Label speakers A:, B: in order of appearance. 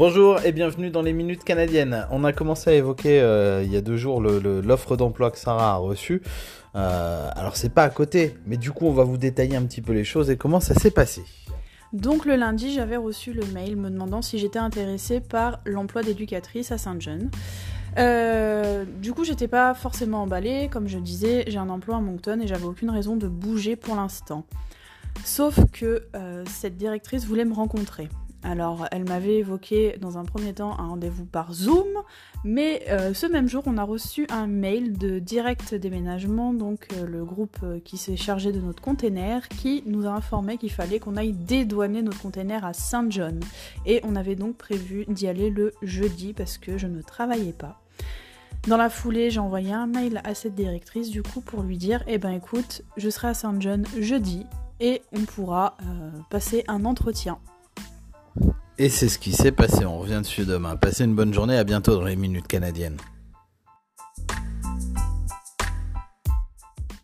A: Bonjour et bienvenue dans les Minutes Canadiennes. On a commencé à évoquer euh, il y a deux jours l'offre d'emploi que Sarah a reçue. Euh, alors c'est pas à côté, mais du coup on va vous détailler un petit peu les choses et comment ça s'est passé.
B: Donc le lundi, j'avais reçu le mail me demandant si j'étais intéressée par l'emploi d'éducatrice à Saint-John. Euh, du coup, j'étais pas forcément emballée. Comme je disais, j'ai un emploi à Moncton et j'avais aucune raison de bouger pour l'instant. Sauf que cette directrice voulait me rencontrer. Alors, elle m'avait évoqué dans un premier temps un rendez-vous par Zoom, mais euh, ce même jour, on a reçu un mail de Direct Déménagement, donc euh, le groupe euh, qui s'est chargé de notre container, qui nous a informé qu'il fallait qu'on aille dédouaner notre container à Saint John. Et on avait donc prévu d'y aller le jeudi parce que je ne travaillais pas. Dans la foulée, j'ai envoyé un mail à cette directrice du coup pour lui dire Eh ben écoute, je serai à Saint John jeudi et on pourra passer un entretien.
A: Et c'est ce qui s'est passé. On revient dessus demain. Passez une bonne journée. À bientôt dans les minutes canadiennes.